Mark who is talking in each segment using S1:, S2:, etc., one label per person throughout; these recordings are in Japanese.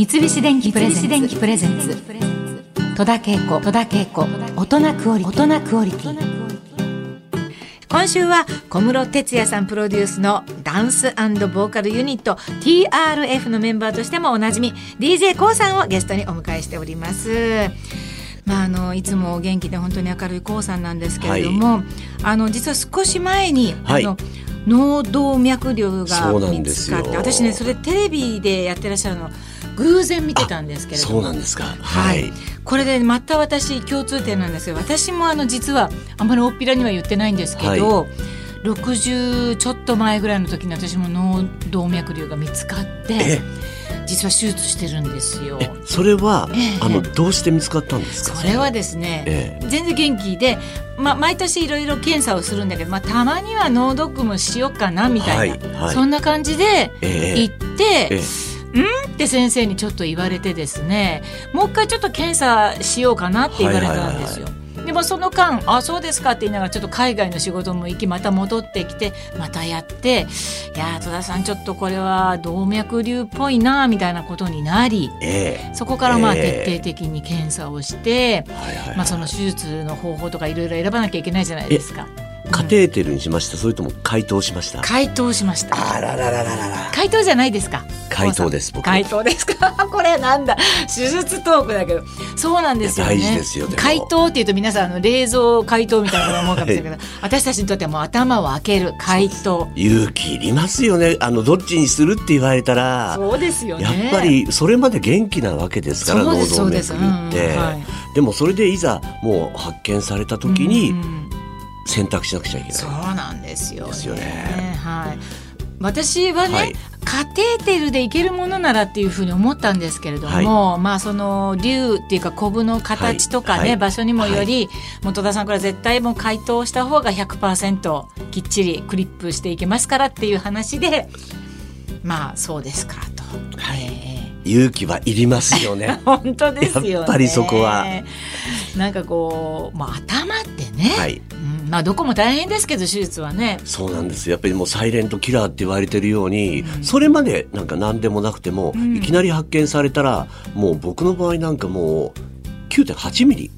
S1: 三菱電機プレゼンツ。戸田恵子。戸田恵子。大人クオリティ。大人クオリティ。今週は小室哲哉さんプロデュースのダンスボーカルユニット TRF のメンバーとしてもおなじみ d j k o さんをゲストにお迎えしております。まあ、あのいつもお元気で本当に明るい k o さんなんですけれども、はい、あの実は少し前に、はい、あの脳動脈瘤が見つかって私ねそれテレビでやってらっしゃるの偶然見てたんですけれど
S2: そうなんですか、
S1: はい、はい、これでまた私共通点なんですけど私もあの実はあんまりおっぴらには言ってないんですけど、はい、60ちょっと前ぐらいの時に私も脳動脈瘤が見つかって実は手術してるんですよ。
S2: それは、えー、あのどうして見つかったんですか？
S1: それはですね、えー、全然元気で、まあ毎年いろいろ検査をするんだけど、まあたまには脳ドックもしようかなみたいな、はいはい、そんな感じで行って。えーうんって先生にちょっと言われてですねもう一回ちょっと検査しようかなって言われたんですよ。でもその間「あそうですか」って言いながらちょっと海外の仕事も行きまた戻ってきてまたやって「いや戸田さんちょっとこれは動脈瘤っぽいな」みたいなことになり、えー、そこからまあ徹底的に検査をして、えー、まあ、その手術の方法とかいろいろ選ばなきゃいけないじゃないですか。
S2: カテーテルにしました、それとも解凍しました？
S1: 解凍しました。
S2: あららららら
S1: 解凍じゃないですか。
S2: 解凍です僕。
S1: 解凍ですか？これなんだ？手術トークだけど。そうなんですよね。
S2: 大事ですよ
S1: 解凍っていうと皆さんあの冷蔵解凍みたいな思うかもしれないけど、はい、私たちにとってはもう頭を開ける解凍
S2: 勇気いりますよね。あのどっちにするって言われたら
S1: そうですよね。
S2: やっぱりそれまで元気なわけですから脳動脈瘤って、うんはい、でもそれでいざもう発見された時に、うんうん選択しなくちゃいけない。
S1: そうなんですよ、ね、ですよね。はい。私はね、はい、カテーテルでいけるものならっていうふうに思ったんですけれども、はい、まあその竜っていうかコブの形とかね、はい、場所にもより、本田さんこれ絶対もう解凍した方が100%きっちりクリップしていけますからっていう話でまあそうですかと。はい、え
S2: ー勇気はいりますよね。
S1: 本当ですよ、ね、
S2: やっぱりそこは。
S1: なんかこう、まあ、頭ってね、はい、うん、まあどこも大変ですけど手術はね。
S2: そうなんです。やっぱりもうサイレントキラーって言われてるように、うん、それまでなんか何でもなくても、うん、いきなり発見されたらもう僕の場合なんかもう9.8ミリ。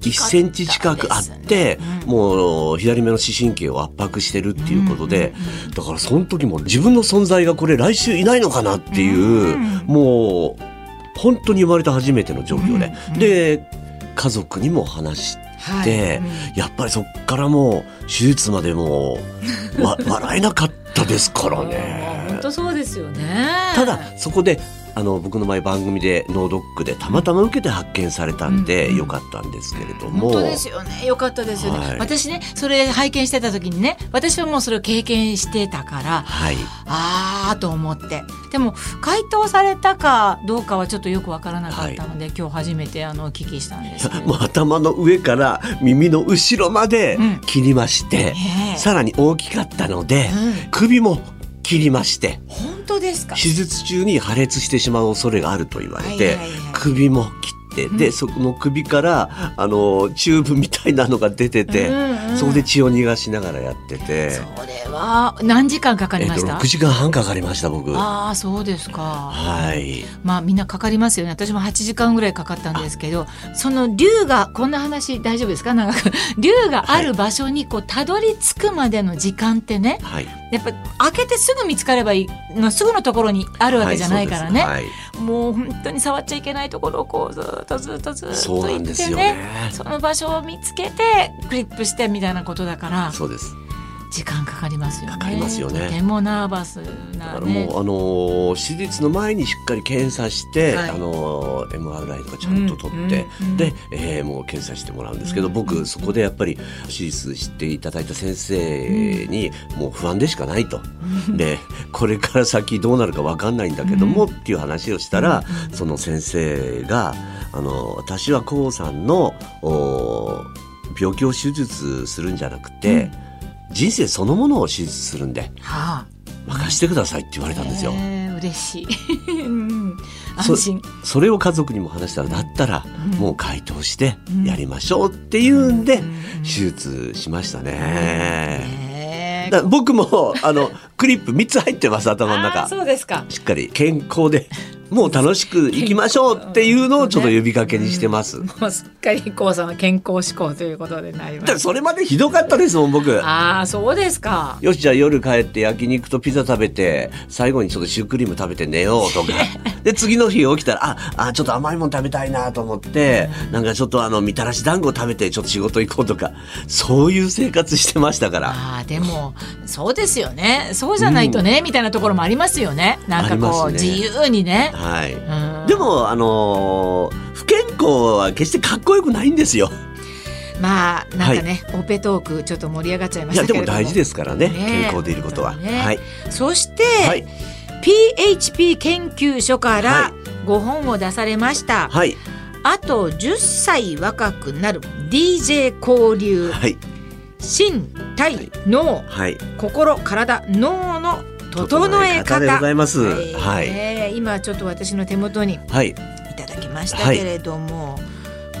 S2: 1センチ近くあって、うん、もう左目の視神経を圧迫してるっていうことで、うんうん、だからその時も自分の存在がこれ来週いないのかなっていう、もう本当に生まれた初めての状況で、で家族にも話して。はい、やっぱりそっからもう手術までもわ笑えなかったですからね。
S1: 本当そうですよね。
S2: ただそこであの僕の前番組で脳ドックでたまたま受けて発見されたんでよかったんですけれども、
S1: 本当ですよね。よかったですよね、はい、私ねそれ拝見してた時にね私はもうそれを経験してたから、はい、ああと思って。でも回答されたかどうかはちょっとよくわからなかったので、はい、今日初めてあのお聞きしたんです。
S2: もう頭の上から耳の後ろまで切りまして、うん、さらに大きかったので、うん、首も切りまして
S1: 本当ですか？
S2: 手術中に破裂してしまう恐れがあると言われて、首も切ってで、そこの首からあのチューブみたいなのが出てて、うんうん、そこで血を逃がしながらやってて。
S1: それは何時間かかりました、え
S2: っと、6時間半かかりました僕。
S1: ああそうですか。
S2: はい。
S1: まあみんなかかりますよね。私も8時間ぐらいかかったんですけどその竜がこんな話大丈夫ですか？長く竜がある場所にこうたどり着くまでの時間ってね、はい、やっぱ開けてすぐ見つかればいいのすぐのところにあるわけじゃないからね、はい、もう本当に触っちゃいけないところをこうずっとずっとずっと行ってね、ね、その場所を見つけてクリップしてみたいなことだから
S2: そうです
S1: 時間かかりますよね。
S2: かかりますよね。
S1: とてもナーバスな、
S2: ね、もうあのー、手術の前にしっかり検査して、はい、あのー、MRI とかちゃんと取って、うんうん、で、えー、もう検査してもらうんですけど、うん、僕そこでやっぱり手術していただいた先生に、もう不安でしかないと。でこれから先どうなるか分かんないんだけども、っていう話をしたら、その先生があの私はコウさんの病気を手術するんじゃなくて、うん人生そのものを手術するんで、はあ、任してくださいって言われたんですよ。
S1: 嬉しい、安心。
S2: それを家族にも話したらだったら、もう回答してやりましょうっていうんで、手術しましたね。僕もあのクリップ3つ入ってます頭の中。
S1: そうですか。
S2: しっかり健康でもう楽しくいきましょうっていうのをちょっと呼びかけにしてます。
S1: ねうん、もうすっかりこうさんは健康志向ということでなりま
S2: す。それまでひどかったですもん僕。
S1: ああそうですか。
S2: よしじゃあ夜帰って焼肉とピザ食べて最後にちょっとシュークリーム食べて寝ようとか。で次の日起きたらああちょっと甘いもの食べたいなと思って、うん、なんかちょっとあのみたらし団子食べてちょっと仕事行こうとかそういう生活してましたから。
S1: ああでもそうですよね。そうじゃないとね、うん、みたいなところもありますよね。なんかこう、ね、自由にね。
S2: はい。でもあのー、不健康は決してかっこよくないんですよ。
S1: まあなんかね、はい、オペトークちょっと盛り上がっちゃいましたけ
S2: ども。でも大事ですからね、ね、健康でいることは。ね、はい、
S1: そして、はい、PHP 研究所から5本を出されました。はい、あと10歳若くなる DJ 交流。はい。身体脳、はい、心体脳の整え方
S2: でございます。
S1: はい、今ちょっと私の手元にい。ただきましたけれども、はい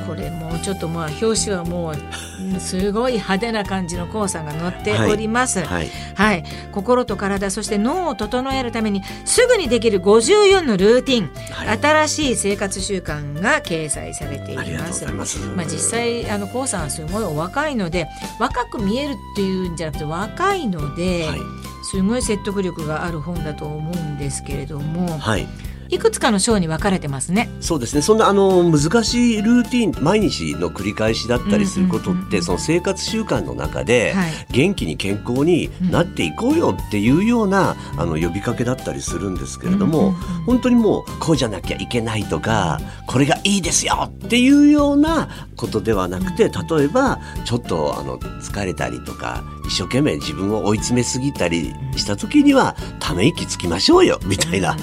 S1: これもうちょっとまあ表紙はもうすごい派手な感じの黄砂が載っております、はい、はい、心と体そして脳を整えるためにすぐにできる54のルーティン、はい、新しい生活習慣が掲載されています。まあ、実際あの黄砂はすごいお若いので若く見えるっていうんじゃなくて若いので、はい、すごい説得力がある本だと思うんですけれども。はいいくつかの章に分かれてますね。
S2: そうですね。そんなあの難しいルーティン毎日の繰り返しだったりすることって、その生活習慣の中で、元気に健康になっていこうよっていうような、あの呼びかけだったりするんですけれども、本当にもうこうじゃなきゃいけないとか、これがいいですよっていうようなことではなくて、例えばちょっとあの疲れたりとか。一生懸命自分を追い詰めすぎたりした時にはため息つきましょうよみたいな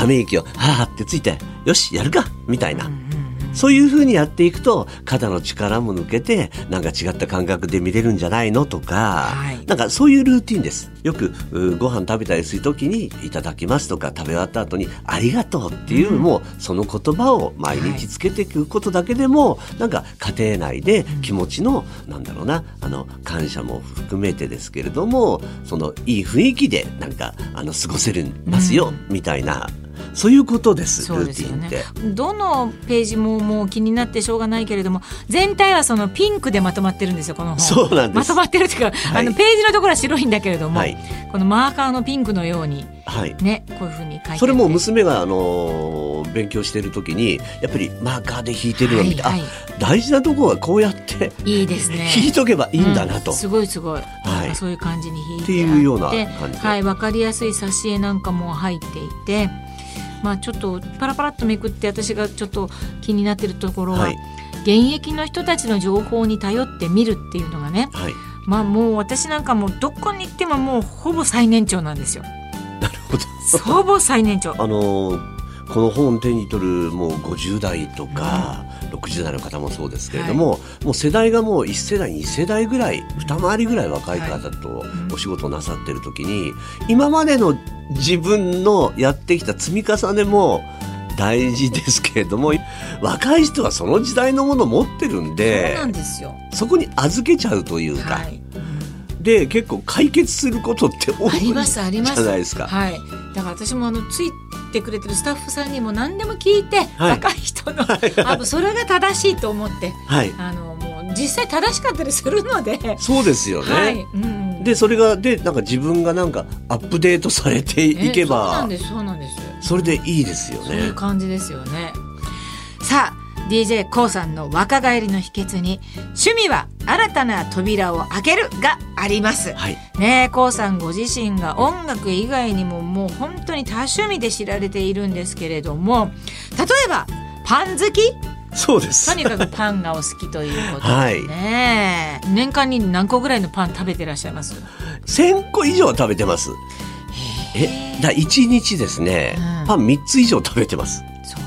S2: ため息をはあってついてよしやるかみたいな。そういうふうにやっていくと肩の力も抜けてなんか違った感覚で見れるんじゃないのとか、はい、なんかそういうルーティンです。よくご飯食べたりする時にいただきますとか食べ終わった後にありがとうっていう、うん、もうその言葉を毎日つけていくことだけでも、はい、なんか家庭内で気持ちの、うん、なんだろうなあの感謝も含めてですけれどもそのいい雰囲気でなんかあの過ごせるますよ、うん、みたいなそういうことです。そうですよね。
S1: どのページももう気になってしょうがないけれども、全体はそのピンクでまとまってるんですよ。この本。
S2: そうなん
S1: まとまってるっていうか、はい、あのページのところは白いんだけれども、はい、このマーカーのピンクのように。はい、ね、こういうふうに書いて
S2: それも娘があの勉強してる時にやっぱりマーカーで引いてるのを見て、はいはい、あ大事なところはこうやって
S1: いいですね
S2: 引いとけばいいんだなと、うん、
S1: すごいすごい、はい、そういう感じに引いて
S2: っていうような感じ
S1: はいわかりやすい挿絵なんかも入っていてまあ、ちょっとパラパラっとめくって私がちょっと気になってるところは、はい、現役の人たちの情報に頼ってみるっていうのがね、はい、まあもう私なんかもうどこに行ってももうほぼ最年長なんですよ。
S2: なるほど
S1: ほぼ最年長。
S2: あのーこの本を手に取るもう50代とか、うん、60代の方もそうですけれども、はい、もう世代がもう1世代2世代ぐらい二回りぐらい若い方とお仕事なさってる時に、今までの自分のやってきた積み重ねも大事ですけれども若い人はその時代のものを持ってるんで
S1: そうなんですよ
S2: そこに預けちゃうというか。はいで結構解決することって多いじゃないですか。
S1: はい。だから私もあのついてくれてるスタッフさんにも何でも聞いて、はい、若い人の、はい、あそれが正しいと思って、はい、あのもう実際正しかったりするので。
S2: そうですよね。はい、うん、でそれがでなんか自分がなんかアップデートされていけば、
S1: そうなんですそうなんです。
S2: それでいいですよね。そう
S1: いう感じですよね。さあ DJ コウさんの若返りの秘訣に趣味は新たな扉を開けるがあります。はい、ねコウさんご自身が音楽以外にももう本当に多趣味で知られているんですけれども例えばパン好き？
S2: そうです。
S1: とにかくパンがお好きということですね、はい、年間に何個ぐらいのパン食べてらっしゃいます
S2: ？1000個以上食べてます。え。だ1日ですね、うん、パン3つ以上食べてます。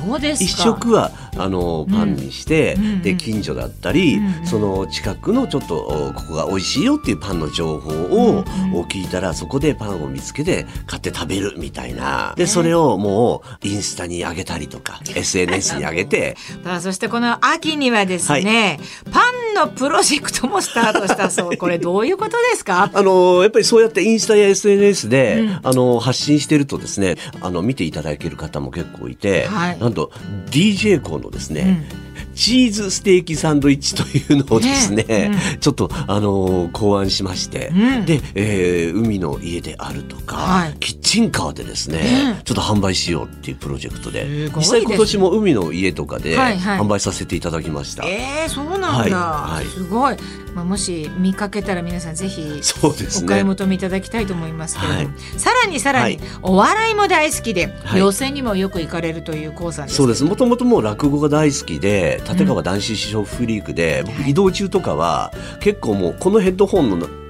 S1: そうです
S2: 一食はあのパンにして、うん、で近所だったり、うん、その近くのちょっとここが美味しいよっていうパンの情報を聞いたらそこでパンを見つけて買って食べるみたいな。でそれをもうインスタに上げたりとか SNS に上げて。
S1: さあそしてこの秋にはですね、はい、パンのプロジェクトもスタートしたそう。これどういうことですか？
S2: あのやっぱりそうやってインスタや SNS で、うん、あの発信してるとですねあの見ていただける方も結構いて、はい、なんと DJ コのですね、うん。チーズステーキサンドイッチというのをですね、ねうん、ちょっと、あのー、考案しまして、うん、で、えー、海の家であるとか、はい、キッチンカーでですね、ちょっと販売しようっていうプロジェクトで、実際今年も海の家とかで販売させていただきました。はい
S1: はい、えー、そうなんだ、はい。はい、すごい。まあ、もし見かけたら皆さんぜひお買い求めいただきたいと思いますけれども、ねはい、さらにさらにお笑いも大好きで、はい、寄席にもよく行かれるというコウさんです。
S2: そうです。もともともう落語が大好きで立川談志師匠フリークで、うん、僕移動中とかは結構もうこのヘッドホンの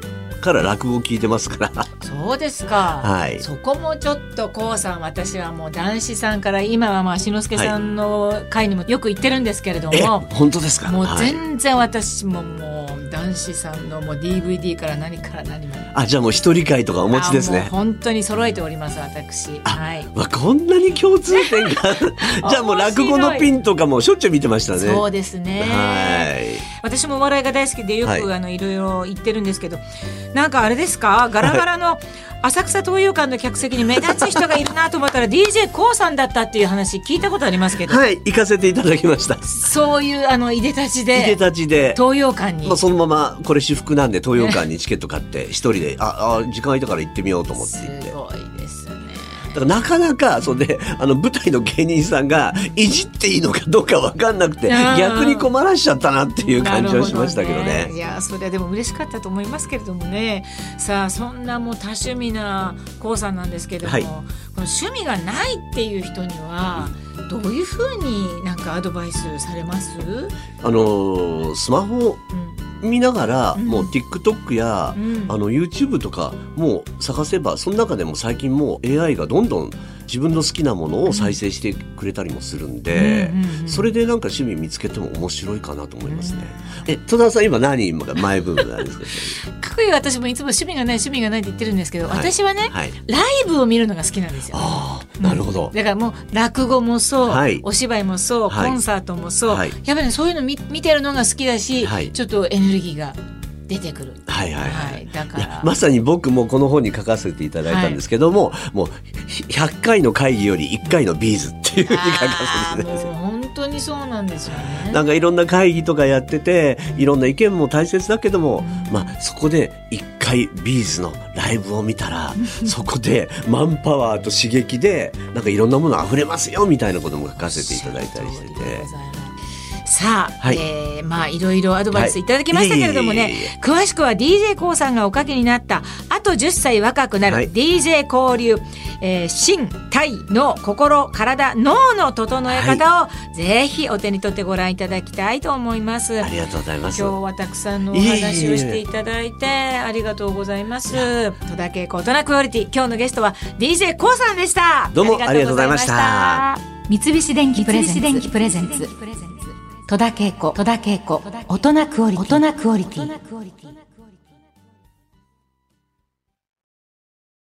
S2: から落語聞いてますから。
S1: そうですか、はい、そこもちょっとこうさん私はもう男子さんから今はまあ志の輔さんの会にもよく行ってるんですけれども、
S2: はい、本当ですか？
S1: もう全然私ももう男子さんのもう DVD から何から何まで。
S2: あじゃあもう一人会とかお持ちですね。
S1: 本当に揃えております私。はい、
S2: まあ、こんなに共通点が。じゃあもう落語のピンとかもしょっちゅう見てましたね。
S1: そうですね。はい私もお笑いが大好きでよく、はい、あのいろいろ言ってるんですけどなんかあれですか？ガラガラの浅草東洋館の客席に目立つ人がいるなと思ったら d j k o さんだったっていう話聞いたことありますけど。
S2: はい行かせていただきました。
S1: そういうあのいでたちで
S2: いでたちで。
S1: 東洋館に、
S2: まあ、そのままこれ私服なんで東洋館にチケット買って一人でああ時間空いたから行ってみようと思って行って。すごいだからなかなかそれであの舞台の芸人さんがいじっていいのかどうか分かんなくて逆に困らしちゃったなっていう感じはしましたけどね。
S1: ど。ねいやそれはでも嬉しかったと思いますけれどもね。さあそんなもう多趣味な k さんなんですけれども、はい、この趣味がないっていう人には。どういうふうになんかアドバイスされます？
S2: あのスマホ、うん見ながら、もう TikTok や、うん、あの YouTube とかもう探せばその中でも最近もう AI がどんどん自分の好きなものを再生してくれたりもするんで、それでなんか趣味見つけても面白いかなと思いますね。え戸田さん今何が前部分なんですか？
S1: かくいう私もいつも趣味がない趣味がないって言ってるんですけど、はい、私はね、はい、ライブを見るのが好きなんですよ。
S2: なるほど、
S1: だからもう落語もそう、はい、お芝居もそう、コンサートもそう、やっぱり、ね、そういうの見見てるのが好きだし、ちょっとエネルギーが出てくる。
S2: はいはいはい。だからまさに僕もこの本に書かせていただいたんですけども、はい、もう100回の会議より1回の B'z っていうふうに書かせていただいて。
S1: 本当にそうなんですよね。
S2: なんかいろんな会議とかやってて、いろんな意見も大切だけども、うん、まあそこで1回 B'z のライブを見たら、そこでマンパワーと刺激でなんかいろんなもの溢れますよみたいなことも書かせていただいたりしてて。
S1: さあ、はい、えー、まあいろいろアドバイスい。ただきましたけれどもね、はい、詳しくは DJ コウさんがおかけになったあと10歳若くなる DJ 交流、えー、心体脳心体脳の整え方を、ぜひお手に取ってご覧いただきたいと思います
S2: ありがとうございます
S1: 今日はたくさんのお話をしていただいてありがとうございます戸田恵子大人クオリティ今日のゲストは DJ コウさんでした
S2: どうもありがとうございました
S1: 三菱電機プレゼンツ戸田恵子、戸田恵子、大人クオリティ。